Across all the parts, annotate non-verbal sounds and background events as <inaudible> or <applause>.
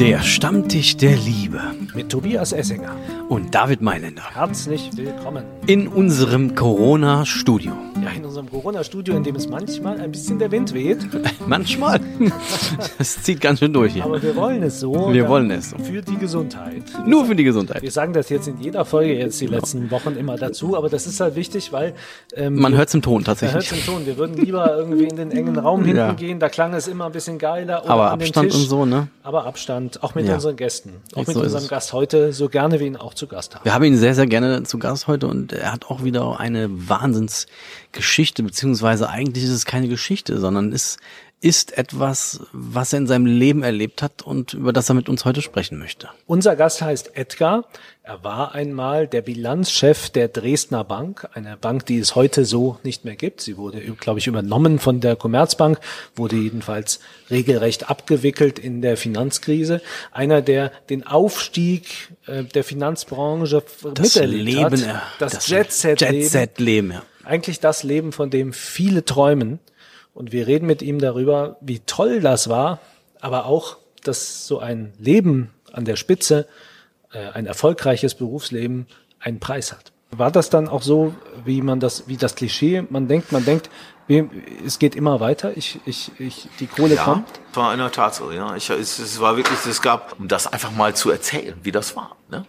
Der Stammtisch der Liebe mit Tobias Essinger. und David Mailänder Herzlich willkommen. in unserem Corona-Studio. Ja, in unserem Corona-Studio, in dem es manchmal ein bisschen der Wind weht. <laughs> Manchmal. <laughs> Es zieht ganz schön durch hier. Aber wir wollen es so. Wir wollen es so. Für die Gesundheit. Nur für die Gesundheit. Wir sagen das jetzt in jeder Folge jetzt die letzten Wochen immer dazu, aber das ist halt wichtig, weil ähm, Man hört es im Ton man hört tatsächlich. im Ton. Wir würden lieber irgendwie in den engen Raum hinten Ja. gehen, da klang es immer ein bisschen geiler. Aber Abstand und so, ne? Aber Abstand, auch mit Ja. unseren Gästen. Auch mit So unserem es. Gast heute, so gerne wir ihn auch zu Gast haben. Wir haben ihn sehr, sehr gerne zu Gast heute und er hat auch wieder eine Wahnsinnsgeschichte, beziehungsweise eigentlich ist es keine Geschichte, sondern es ist etwas, was er in seinem Leben erlebt hat und über das er mit uns heute sprechen möchte. Unser Gast heißt Edgar. Er war einmal der Bilanzchef der Dresdner Bank, eine Bank, die es heute so nicht mehr gibt. Sie wurde, glaube ich, übernommen von der Commerzbank, wurde jedenfalls regelrecht abgewickelt in der Finanzkrise. Einer, der den Aufstieg äh, der Finanzbranche Das miterlebt Leben, hat. ja, Das, Jet-Set-Leben. Jet-Set-Leben, ja. Eigentlich das Leben, von dem viele träumen. Und wir reden mit ihm darüber, wie toll das war, aber auch, dass so ein Leben an der Spitze, äh, ein erfolgreiches Berufsleben einen Preis hat. War das dann auch so, wie man das, wie das Klischee, man denkt, man denkt, es geht immer weiter, ich, ich, ich, die Kohle Ja, kommt. war in der Tat so. Ja. Ich, es, es war wirklich, es gab, um das einfach mal zu erzählen, wie das war. Ne?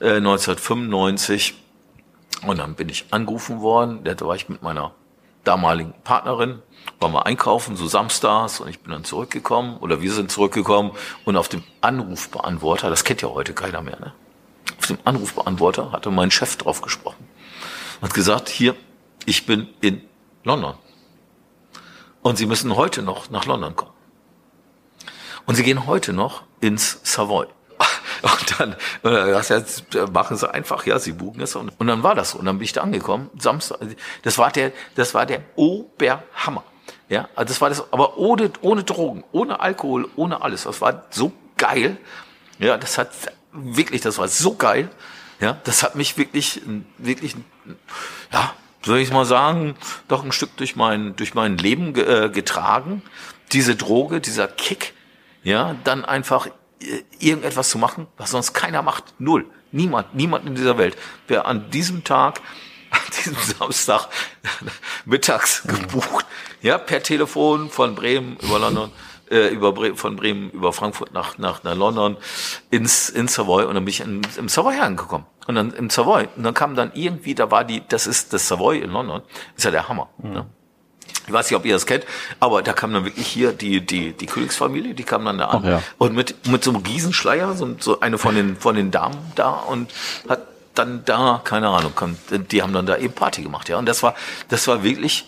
Äh, 1995 und dann bin ich angerufen worden. Da war ich mit meiner damaligen Partnerin, waren wir einkaufen, so samstags und ich bin dann zurückgekommen oder wir sind zurückgekommen und auf dem Anrufbeantworter, das kennt ja heute keiner mehr, ne? Auf dem Anrufbeantworter hatte mein Chef drauf gesprochen. Hat gesagt, hier, ich bin in London. Und Sie müssen heute noch nach London kommen. Und Sie gehen heute noch ins Savoy. Und dann, und dann das jetzt äh, machen Sie einfach, ja, Sie buchen es. Und, und dann war das so. Und dann bin ich da angekommen, Samstag. Das war der, das war der Oberhammer. Ja, also das war das, aber ohne, ohne Drogen, ohne Alkohol, ohne alles. Das war so geil. Ja, das hat wirklich, das war so geil. Ja, das hat mich wirklich, wirklich, ja, soll ich mal sagen, doch ein Stück durch mein, durch mein Leben äh, getragen. Diese Droge, dieser Kick, ja, dann einfach äh, irgendetwas zu machen, was sonst keiner macht. Null. Niemand, niemand in dieser Welt. Wer an diesem Tag, <laughs> an diesem Samstag <laughs> mittags gebucht, ja, per Telefon von Bremen über London, äh, über Bre von Bremen über Frankfurt nach, nach, nach London ins, ins Savoy und dann bin ich in, im Savoy angekommen. Und dann im Savoy, und dann kam dann irgendwie, da war die, das ist das Savoy in London, ist ja der Hammer. Ne? Ich weiß nicht, ob ihr das kennt, aber da kam dann wirklich hier die, die, die Königsfamilie, die kam dann da an. Ja. Und mit, mit so einem Riesenschleier, so, so eine von den, von den Damen da und hat dann da, keine Ahnung, die haben dann da eben Party gemacht, ja. Und das war, das war wirklich,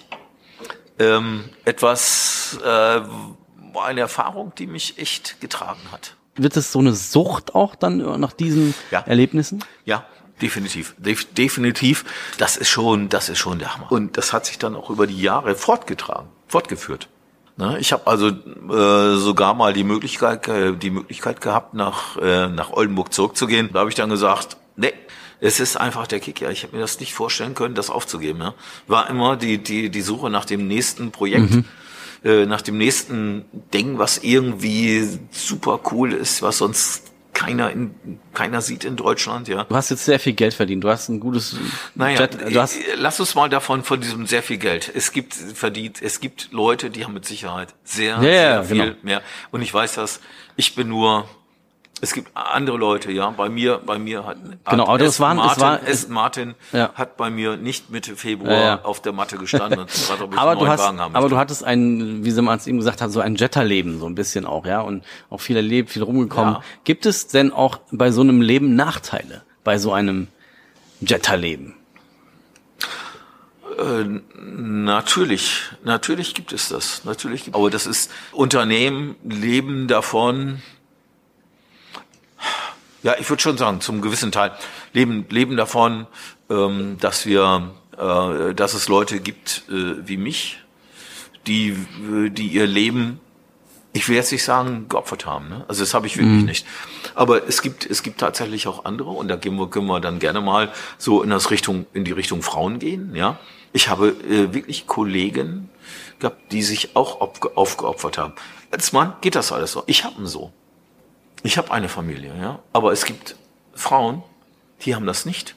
ähm, etwas, äh, eine Erfahrung, die mich echt getragen hat. Wird es so eine Sucht auch dann nach diesen Ja. Erlebnissen? Ja, definitiv. Def definitiv. Das ist schon, das ist schon der Hammer. Und das hat sich dann auch über die Jahre fortgetragen, fortgeführt. Ne, Ich habe also äh, sogar mal die Möglichkeit, äh, die Möglichkeit gehabt, nach, äh, nach Oldenburg zurückzugehen. Da habe ich dann gesagt, nee, es ist einfach der Kick. Ja, ich habe mir das nicht vorstellen können, das aufzugeben. Ja. War immer die die die Suche nach dem nächsten Projekt. äh, nach dem nächsten Ding, was irgendwie super cool ist, was sonst keiner in, keiner sieht in Deutschland, ja. Du hast jetzt sehr viel Geld verdient. Du hast ein gutes Naja, Jet, du hast, äh, lass uns mal davon, von diesem sehr viel Geld. Es gibt verdient, es gibt Leute, die haben mit Sicherheit sehr, Ja, sehr ja, viel genau. mehr. Und ich weiß das, ich bin nur, es gibt andere Leute, ja. Bei mir, bei mir hat, Genau, aber das waren- es Martin, war- es- Martin Ja. hat bei mir nicht Mitte Februar Ja, ja. auf der Matte gestanden aber du hast, aber du hattest ein, wie man es eben gesagt hat, so ein Jetterleben so ein bisschen auch, ja, und auch viel erlebt, viel rumgekommen. Gibt es denn auch bei so einem Leben Nachteile bei so einem Jetterleben? Natürlich, natürlich gibt es das. Natürlich gibt, aber das ist Unternehmen leben davon. Ja, ich würde schon sagen, zum gewissen Teil leben leben davon, ähm, dass wir, äh, dass es Leute gibt äh, wie mich, die äh, die ihr Leben ich will jetzt nicht sagen, geopfert haben. Ne? Also das habe ich wirklich nicht. Aber es gibt, es gibt tatsächlich auch andere und da gehen wir, können wir dann gerne mal so in das Richtung, in die Richtung Frauen gehen. Ja, ich habe äh, wirklich Kollegen gehabt, die sich auch auf, aufgeopfert haben. Als Mann geht das alles so. Ich habe ihn so. Ich habe eine Familie, ja. Aber es gibt Frauen, die haben das nicht.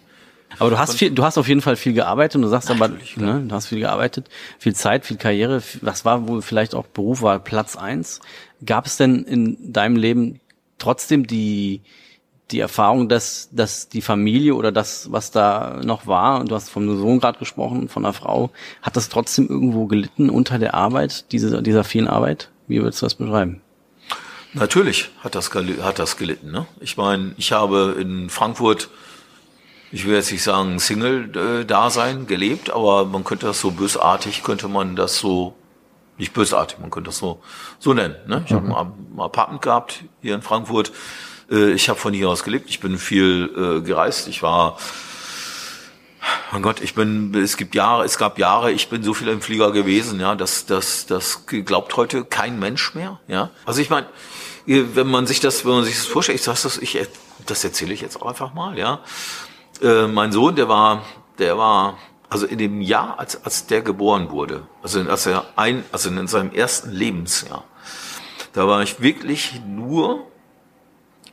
Aber du hast viel, du hast auf jeden Fall viel gearbeitet und du sagst aber, ne, du hast viel gearbeitet, viel Zeit, viel Karriere. Was war wohl vielleicht auch Beruf war Platz eins? Gab es denn in deinem Leben trotzdem die die Erfahrung, dass dass die Familie oder das, was da noch war, und du hast vom Sohn gerade gesprochen, von einer Frau, hat das trotzdem irgendwo gelitten unter der Arbeit, diese, dieser vielen Arbeit? Wie würdest du das beschreiben? Natürlich hat das, hat das gelitten. Ne? Ich meine, ich habe in Frankfurt, ich will jetzt nicht sagen Single-Dasein gelebt, aber man könnte das so bösartig, könnte man das so, nicht bösartig, man könnte das so, so nennen. Ne? Ich habe ein Apartment gehabt hier in Frankfurt. Äh, Ich habe von hier aus gelebt. Ich bin viel äh, gereist. Ich war mein Gott, ich bin, es gibt Jahre, es gab Jahre, ich bin so viel im Flieger gewesen, ja, das, das, das glaubt heute kein Mensch mehr, ja. Also ich meine, wenn man sich das, wenn man sich das vorstellt, ich das, ich, das erzähle ich jetzt auch einfach mal, ja. Äh, mein Sohn, der war, der war, also in dem Jahr, als, als der geboren wurde, also als er ein, also in seinem ersten Lebensjahr, da war ich wirklich nur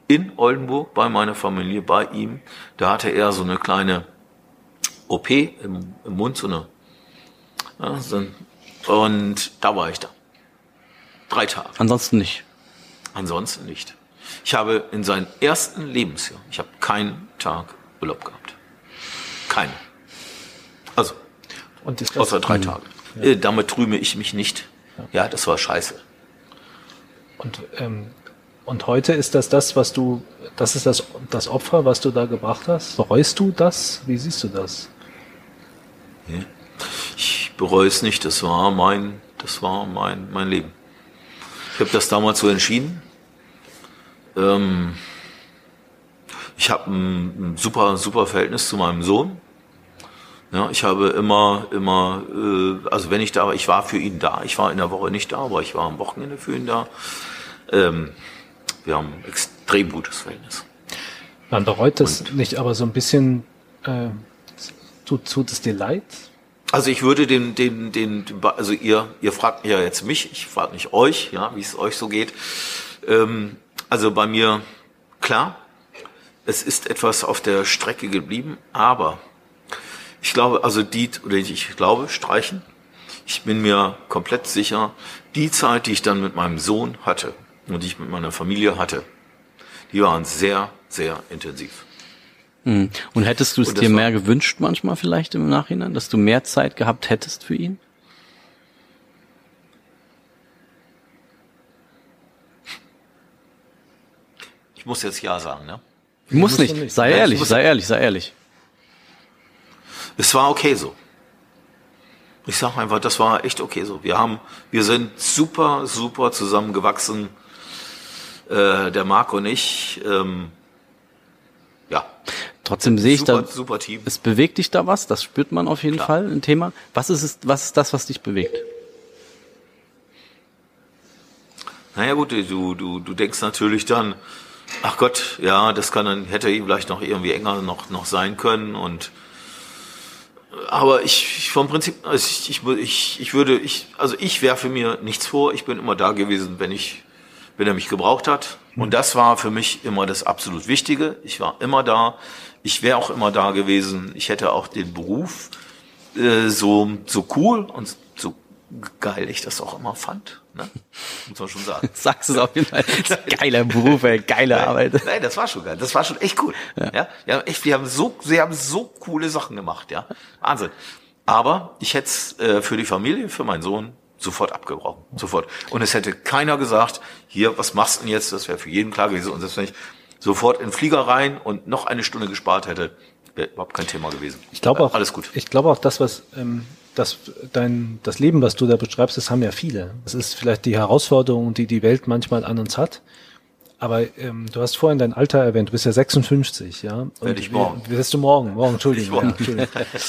in Oldenburg bei meiner Familie, bei ihm. Da hatte er so eine kleine OP im, im Mund, so eine. Ja, so und da war ich da. Drei Tage. Ansonsten nicht. Ansonsten nicht. Ich habe in seinem ersten Lebensjahr, ich habe keinen Tag Urlaub gehabt. Keinen. Also, Und ist das, außer drei Tage. Äh, damit rühme ich mich nicht. Ja, das war scheiße. Und, ähm, und heute ist das das, was du, das ist das, das Opfer, was du da gebracht hast? Bereust du das? Wie siehst du das? Ich bereue es nicht. Das war mein, das war mein, mein Leben. Ich habe das damals so entschieden. Ähm, ich habe ein, ein super, super Verhältnis zu meinem Sohn. Ja, ich habe immer, immer, äh, also wenn ich da war, ich war für ihn da. Ich war in der Woche nicht da, aber ich war am Wochenende für ihn da. Ähm, wir haben ein extrem gutes Verhältnis. Man bereut das nicht, aber so ein bisschen, äh, tut, tut es dir leid? Also ich würde den, den, den, also ihr, ihr fragt ja jetzt mich, ich frage nicht euch, ja, wie es euch so geht. Ähm, also bei mir, klar, es ist etwas auf der Strecke geblieben, aber ich glaube, also die, oder ich glaube, streichen, ich bin mir komplett sicher, die Zeit, die ich dann mit meinem Sohn hatte und die ich mit meiner Familie hatte, die waren sehr, sehr intensiv. Mhm. Und hättest du es dir mehr gewünscht manchmal vielleicht im Nachhinein, dass du mehr Zeit gehabt hättest für ihn? Ich muss jetzt Ja sagen, ne? Muss musst nicht. nicht. Sei ich ehrlich, muss- sei ehrlich, sei ehrlich. Es war okay so. Ich sag einfach, das war echt okay so. Wir haben, wir sind super, super zusammengewachsen. Äh, der Marc und ich, ähm, ja, Trotzdem sehe ich super, da, super Team. es bewegt dich da was, das spürt man auf jeden Klar. Fall, ein Thema. Was ist es, was ist das, was dich bewegt? Naja gut, du, du, du denkst natürlich dann, ach Gott, ja, das kann dann, hätte vielleicht noch irgendwie enger noch, noch sein können und aber ich, ich vom Prinzip, also ich, ich, ich, ich würde, ich, also ich werfe mir nichts vor, ich bin immer da gewesen, wenn ich, wenn er mich gebraucht hat. Und das war für mich immer das absolut Wichtige. Ich war immer da. Ich wäre auch immer da gewesen. Ich hätte auch den Beruf äh, so, so cool und so geil ich das auch immer fand. Ne? Muss man schon sagen. <laughs> Sagst es auf jeden Fall. Geiler Beruf, ey, geile Arbeit. Nein, das war schon geil. Das war schon echt cool. Ja, wir haben echt, wir haben so, sie haben so coole Sachen gemacht, ja. Wahnsinn. Aber ich hätte es äh, für die Familie, für meinen Sohn sofort abgebrochen. Sofort. Und es hätte keiner gesagt, hier, was machst du denn jetzt? Das wäre für jeden klar gewesen. Und selbst wenn ich sofort in den Flieger rein und noch eine Stunde gespart hätte, wäre überhaupt kein Thema gewesen. Ich glaube auch, Alles gut. Ich glaube auch, das, was, ähm, das, dein, das Leben, was du da beschreibst, das haben ja viele. Das ist vielleicht die Herausforderung, die die Welt manchmal an uns hat. Aber ähm, du hast vorhin dein Alter erwähnt, du bist ja 56, ja. Und Werde ich morgen. Wirst du morgen, morgen, Entschuldigung. morgen. Ja, Entschuldigung.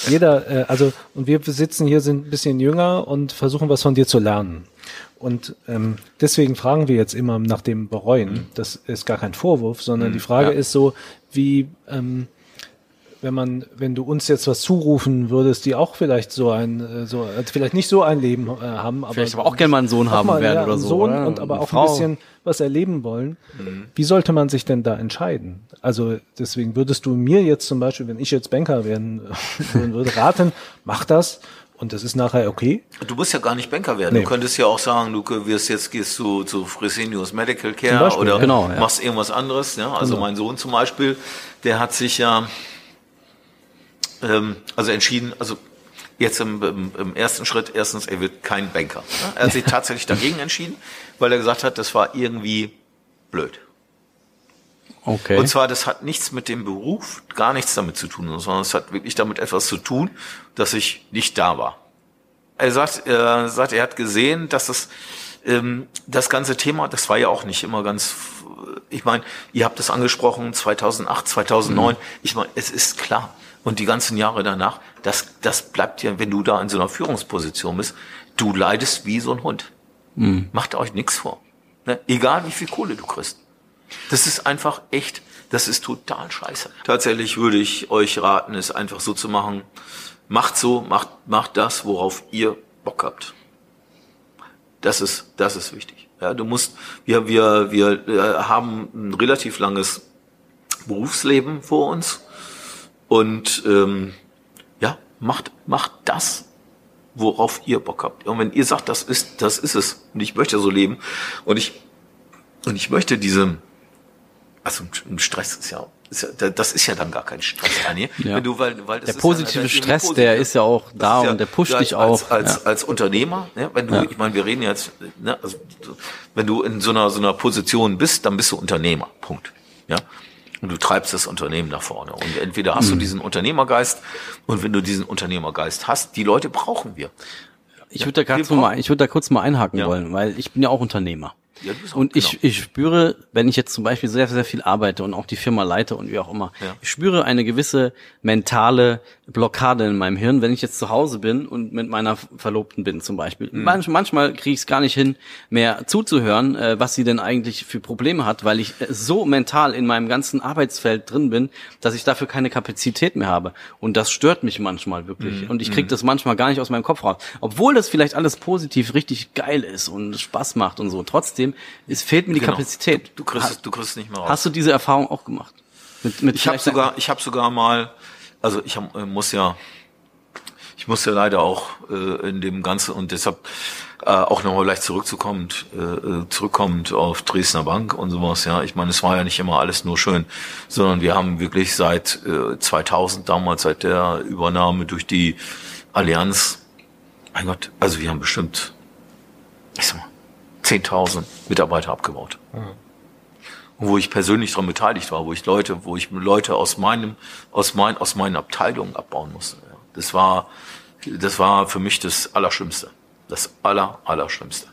Jeder, äh, also, und wir sitzen hier, sind ein bisschen jünger und versuchen was von dir zu lernen. Und ähm, deswegen fragen wir jetzt immer nach dem Bereuen. Das ist gar kein Vorwurf, sondern die Frage Mhm. ja. ist so, wie, ähm, wenn man, wenn du uns jetzt was zurufen würdest, die auch vielleicht so ein, äh, so, äh, vielleicht nicht so ein Leben äh, haben, aber Vielleicht aber auch gerne mal einen Sohn haben mal, werden ja, oder einen so. Sohn oder? und aber Eine auch Frau. ein bisschen was erleben wollen. Wie sollte man sich denn da entscheiden? Also deswegen würdest du mir jetzt zum Beispiel, wenn ich jetzt Banker werden <laughs> würde, raten, mach das und das ist nachher okay. Du musst ja gar nicht Banker werden. Nee. Du könntest ja auch sagen, du wirst jetzt gehst du zu Fresenius Medical Care Beispiel, oder ja. Genau, ja. machst irgendwas anderes. Ja? Also Genau. mein Sohn zum Beispiel, der hat sich ja ähm, also entschieden, also jetzt im, im, im ersten Schritt, erstens, er wird kein Banker. Ja? Er hat sich <laughs> tatsächlich dagegen entschieden, weil er gesagt hat, das war irgendwie blöd. Okay. Und zwar, das hat nichts mit dem Beruf, gar nichts damit zu tun, sondern es hat wirklich damit etwas zu tun, dass ich nicht da war. Er sagt, er sagt, er hat gesehen, dass es ähm, das ganze Thema, das war ja auch nicht immer ganz. Ich meine, ihr habt es angesprochen, 2008, 2009. Ich meine, es ist klar. Und die ganzen Jahre danach, das, das bleibt ja, wenn du da in so einer Führungsposition bist, du leidest wie so ein Hund. Macht euch nichts vor. Ne? Egal wie viel Kohle du kriegst. Das ist einfach echt, das ist total scheiße. Tatsächlich würde ich euch raten, es einfach so zu machen. Macht so, macht, macht das, worauf ihr Bock habt. Das ist, das ist wichtig. Ja, du musst, wir, wir, wir äh, haben ein relativ langes Berufsleben vor uns und ähm, ja, macht, macht das, worauf ihr Bock habt. Und wenn ihr sagt, das ist, das ist es und ich möchte so leben und ich und ich möchte diese, also ein Stress ist ja, ist ja das ist ja dann gar kein Stress, Daniel. Ja. Wenn du, weil, weil Der positive ja, Stress, positiv. der ist ja auch da und der pusht dich auch. Als, als, als Unternehmer, ne, wenn du, ich meine, wir reden jetzt, ne, also, wenn du in so einer, so einer Position bist, dann bist du Unternehmer. Punkt. Ja. Und du treibst das Unternehmen nach vorne. Und entweder Mhm. hast du diesen Unternehmergeist und wenn du diesen Unternehmergeist hast, die Leute brauchen wir. Ich würde da, wir kurz mal, ich würde da kurz mal einhaken Ja. wollen, weil ich bin ja auch Unternehmer. Ja, auch- und ich, genau. ich spüre, wenn ich jetzt zum Beispiel sehr, sehr viel arbeite und auch die Firma leite und wie auch immer, Ja. ich spüre eine gewisse mentale Blockade in meinem Hirn, wenn ich jetzt zu Hause bin und mit meiner Verlobten bin zum Beispiel. Mhm. Manch, manchmal kriege ich es gar nicht hin, mehr zuzuhören, äh, was sie denn eigentlich für Probleme hat, weil ich äh, so mental in meinem ganzen Arbeitsfeld drin bin, dass ich dafür keine Kapazität mehr habe. Und das stört mich manchmal wirklich. Mhm. Und ich kriege das manchmal gar nicht aus meinem Kopf raus. Obwohl das vielleicht alles positiv richtig geil ist und Spaß macht und so. Trotzdem, es fehlt mir die Genau. Kapazität. Du kriegst, es- du kriegst nicht mehr raus. Hast du diese Erfahrung auch gemacht? Mit, mit Ich habe sogar, ich habe sogar mal, also ich hab, äh, muss ja, ich muss ja leider auch äh, in dem Ganzen und deshalb äh, auch nochmal leicht zurückzukommend, äh, äh, zurückkommend auf Dresdner Bank und sowas. Ja, ich meine, es war ja nicht immer alles nur schön, sondern wir haben wirklich seit äh, 2000 damals, seit der Übernahme durch die Allianz, mein Gott, also wir haben bestimmt, ich sag mal, 10.000 Mitarbeiter abgebaut und wo ich persönlich daran beteiligt war, wo ich Leute, wo ich Leute aus meinem, aus mein, aus meinen Abteilungen abbauen musste. Das war, das war für mich das Allerschlimmste. Das Aller, Allerschlimmste.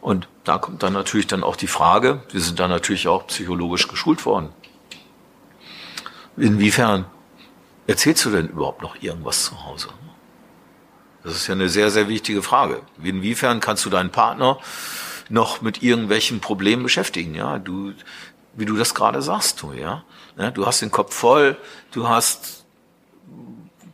Und da kommt dann natürlich dann auch die Frage, wir sind da natürlich auch psychologisch geschult worden. Inwiefern erzählst du denn überhaupt noch irgendwas zu Hause? Das ist ja eine sehr, sehr wichtige Frage. Inwiefern kannst du deinen Partner noch mit irgendwelchen Problemen beschäftigen? Ja, du, wie du das gerade sagst, du, ja. ja. Du hast den Kopf voll, du hast,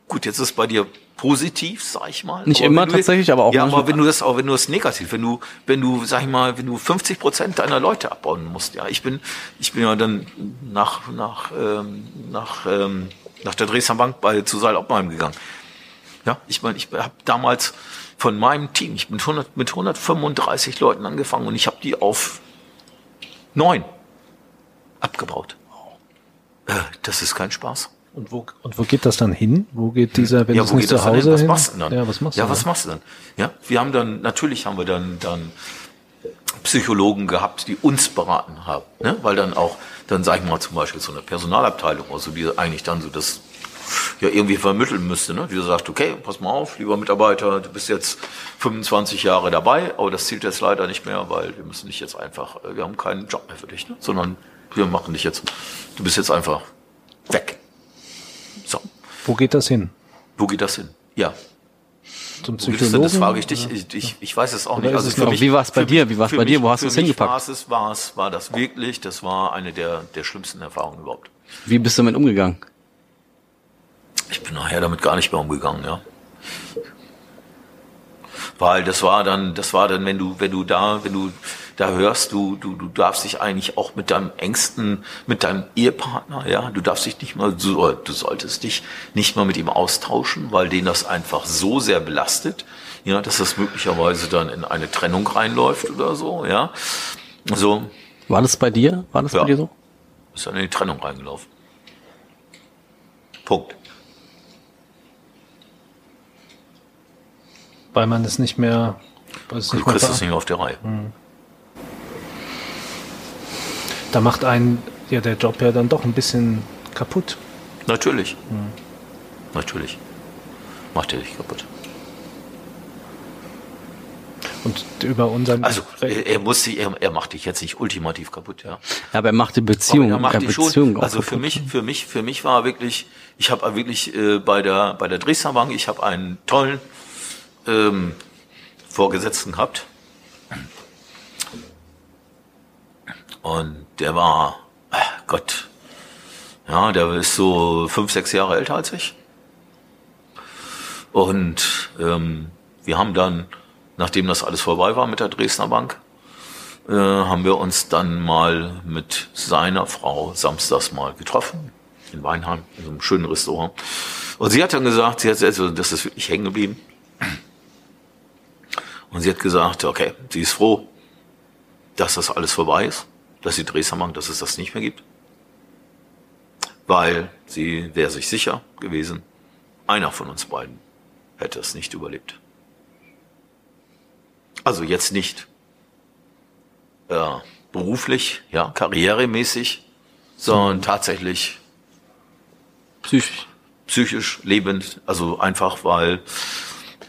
gut, jetzt ist bei dir positiv, sag ich mal. Nicht Aber immer tatsächlich, aber auch Ja, aber wenn du das, auch wenn du das negativ, wenn du, wenn du, sag ich mal, wenn du 50 Prozent deiner Leute abbauen musst, ja. Ich bin, ich bin ja dann nach, nach, ähm, nach, ähm, nach der Dresdner Bank bei zu Seil Oppenheim gegangen. Ja, ich meine, ich habe damals von meinem Team, ich bin 100, mit 135 Leuten angefangen und ich habe die auf neun abgebaut. Äh, das ist kein Spaß. Und wo, und wo geht das dann hin? Wo geht dieser, wenn ja, wo nicht zu Hause hin? Was hin? machst du dann? Ja, was machst ja, du was dann? machst du dann? Ja, wir haben dann, natürlich haben wir dann, dann Psychologen gehabt, die uns beraten haben, ne? weil dann auch, dann sag ich mal zum Beispiel so eine Personalabteilung, also die eigentlich dann so das ja irgendwie vermitteln müsste, ne? die sagt, okay, pass mal auf, lieber Mitarbeiter, du bist jetzt 25 Jahre dabei, aber das zählt jetzt leider nicht mehr, weil wir müssen dich jetzt einfach, äh, wir haben keinen Job mehr für dich, ne? sondern wir machen dich jetzt, du bist jetzt einfach weg. So, Wo geht das hin? wo geht das hin? Ja, Zum es? Psychologen? Das frage ich dich. Ich, ich, ich weiß es auch Oder nicht. es für noch- Wie war's bei für dir? Wie war's für bei dir? mich- Wo hast du es mich hingepackt? War es, war es, war das wirklich, das war eine der, der schlimmsten Erfahrungen überhaupt. Wie bist du damit umgegangen? Ich bin nachher damit gar nicht mehr umgegangen, ja. Weil das war dann, das war dann, wenn du, wenn du da, wenn du da hörst, du, du, du darfst dich eigentlich auch mit deinem Ängsten, mit deinem Ehepartner, ja, du darfst dich nicht mal, du, du solltest dich nicht mal mit ihm austauschen, weil den das einfach so sehr belastet, ja, dass das möglicherweise dann in eine Trennung reinläuft oder so, ja. So. War das bei dir? War das ja, bei dir so? Ist dann in die Trennung reingelaufen. Punkt. Weil man es nicht mehr. Es du nicht kriegst es nicht mehr auf die Reihe. Mhm. Da macht einen ja der Job ja dann doch ein bisschen kaputt. Natürlich. Mhm. Natürlich. Macht er dich kaputt. Und über unseren. Also er, er muss sie, er, er macht dich jetzt nicht ultimativ kaputt, ja. Ja, aber er macht die Beziehung. Aber er macht die Beziehung schon. Also kaputt. für mich, für mich, für mich war wirklich, ich habe wirklich äh, bei der bei der Dresdner Bank, ich habe einen tollen ähm, Vorgesetzten gehabt. Und der war, ach Gott, ja, der ist so fünf, sechs Jahre älter als ich. Und ähm, wir haben dann, nachdem das alles vorbei war mit der Dresdner Bank, äh, haben wir uns dann mal mit seiner Frau samstags mal getroffen in Weinheim, in so einem schönen Restaurant. Und sie hat dann gesagt, sie hat, also, das ist wirklich hängen geblieben. Und sie hat gesagt, okay, sie ist froh, dass das alles vorbei ist, dass die Dresdner Bank, dass es das nicht mehr gibt. Weil sie wäre sich sicher gewesen, einer von uns beiden hätte es nicht überlebt. Also jetzt nicht äh, beruflich, ja, karrieremäßig, sondern tatsächlich psychisch, psychisch lebend, also einfach weil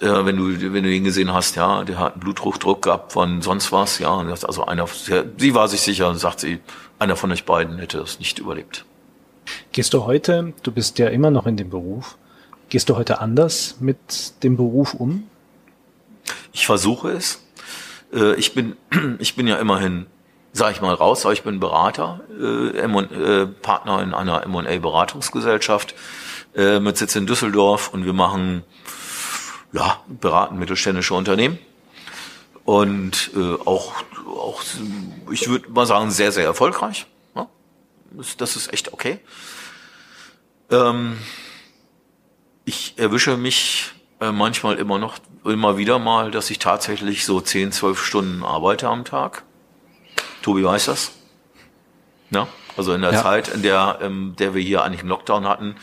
äh, wenn du wenn du ihn gesehen hast, ja, der hat einen Bluthochdruck gehabt von sonst was, ja, und also einer, sie war sich sicher, sagt sie, einer von euch beiden hätte das nicht überlebt. Gehst du heute, du bist ja immer noch in dem Beruf, gehst du heute anders mit dem Beruf um? Ich versuche es. Äh, ich bin <clears throat> ich bin ja immerhin sage ich mal raus, aber ich bin Berater, äh, äh, Partner in einer M&A Beratungsgesellschaft äh, mit Sitz in Düsseldorf und wir machen ja, beraten mittelständische Unternehmen und äh, auch, auch, ich würde mal sagen, sehr, sehr erfolgreich. Ja? Das, das ist echt okay. Ähm, ich erwische mich äh, manchmal immer noch, immer wieder mal, dass ich tatsächlich so 10, 12 Stunden arbeite am Tag. Tobi weiß das. Ja? Also in der ja. Zeit, in der, ähm, der wir hier eigentlich im Lockdown hatten,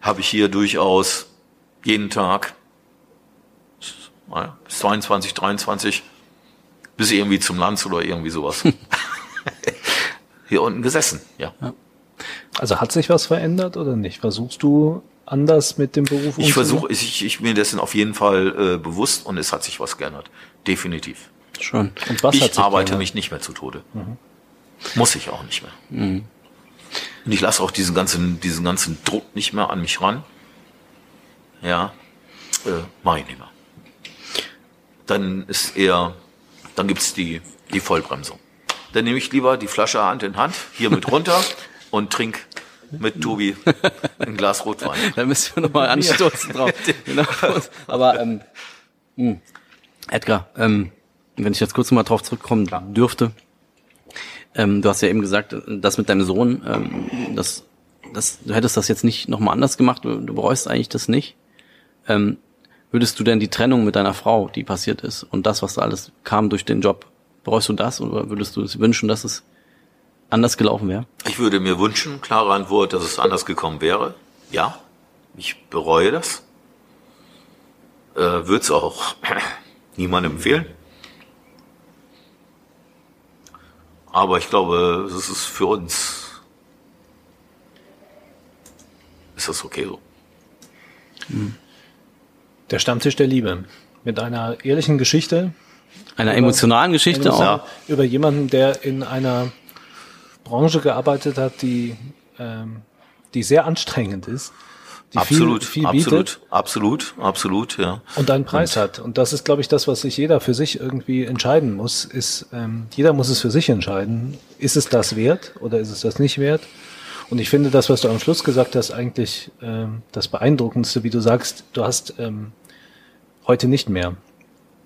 habe ich hier durchaus jeden Tag bis 22, 23, bis irgendwie zum Lanz oder irgendwie sowas. <laughs> Hier unten gesessen, ja. ja. Also hat sich was verändert oder nicht? Versuchst du anders mit dem Beruf Ich versuche, ich, ich bin dessen auf jeden Fall äh, bewusst und es hat sich was geändert. Definitiv. Schon. Und was ich arbeite geändert? mich nicht mehr zu Tode. Mhm. Muss ich auch nicht mehr. Mhm. Und ich lasse auch diesen ganzen, diesen ganzen Druck nicht mehr an mich ran. Ja, äh, mach ich nicht mehr dann ist eher, dann gibt's die, die Vollbremsung. Dann nehme ich lieber die Flasche Hand in Hand, hier mit runter <laughs> und trink mit Tobi ein Glas Rotwein. <laughs> Da müssen wir nochmal anstoßen drauf. <laughs> genau. Aber ähm, mh. Hm, Edgar, ähm, wenn ich jetzt kurz mal drauf zurückkommen dürfte, ähm, du hast ja eben gesagt, das mit deinem Sohn, ähm, das, das, du hättest das jetzt nicht nochmal anders gemacht, du, du bereust eigentlich das nicht. Ähm, Würdest du denn die Trennung mit deiner Frau, die passiert ist, und das, was da alles kam durch den Job, bereust du das oder würdest du es wünschen, dass es anders gelaufen wäre? Ich würde mir wünschen, klare Antwort, dass es anders gekommen wäre. Ja, ich bereue das. Äh, Würde es auch <clears throat> niemandem empfehlen. Aber ich glaube, es ist für uns, ist das okay so. Mhm. Der Stammtisch der Liebe. Mit einer ehrlichen Geschichte. Einer emotionalen Geschichte emotional, auch. Über jemanden, der in einer Branche gearbeitet hat, die, ähm, die sehr anstrengend ist. Die absolut, viel, viel absolut, absolut, absolut, ja. Und einen Preis und, hat. Und das ist, glaube ich, das, was sich jeder für sich irgendwie entscheiden muss. Ist, ähm, jeder muss es für sich entscheiden. Ist es das wert oder ist es das nicht wert? Und ich finde das, was du am Schluss gesagt hast, eigentlich ähm, das Beeindruckendste, wie du sagst, du hast ähm, heute nicht mehr.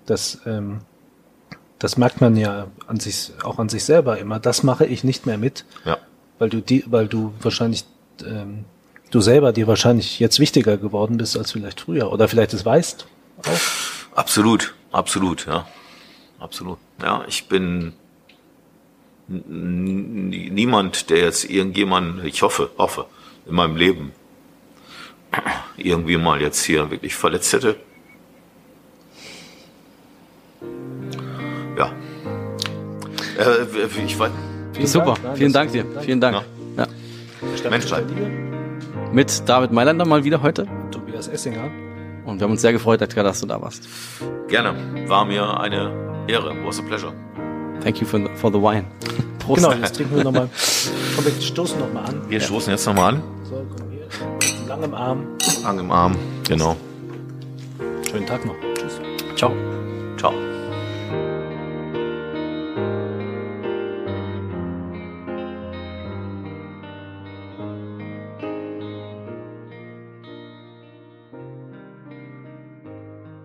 Das, ähm, das merkt man ja an sich, auch an sich selber immer. Das mache ich nicht mehr mit, Ja. weil du die, weil du wahrscheinlich ähm, du selber dir wahrscheinlich jetzt wichtiger geworden bist als vielleicht früher oder vielleicht es weißt. Auch. Absolut, absolut, ja. Absolut. Ja, ich bin niemand, der jetzt irgendjemand, ich hoffe, hoffe, in meinem Leben <clears throat> irgendwie mal jetzt hier wirklich verletzt hätte. Äh, ich weiß, Vielen Super, Dank. Nein, vielen Dank dir. Vielen Dank. Ja. Stadt Menschheit. Mit David Mailander mal wieder heute. Tobias Essinger. Und wir haben uns sehr gefreut, Edgar, dass du da warst. gerne. War mir eine Ehre. Was a pleasure. Thank you for the, for the wine. <laughs> Prost. Genau, jetzt trinken wir nochmal. Komm, wir stoßen nochmal an. Wir stoßen jetzt nochmal an. So, komm hier. Mit langem Arm. Ang im Arm. Genau. Schönen Tag noch. Tschüss. Ciao. Ciao.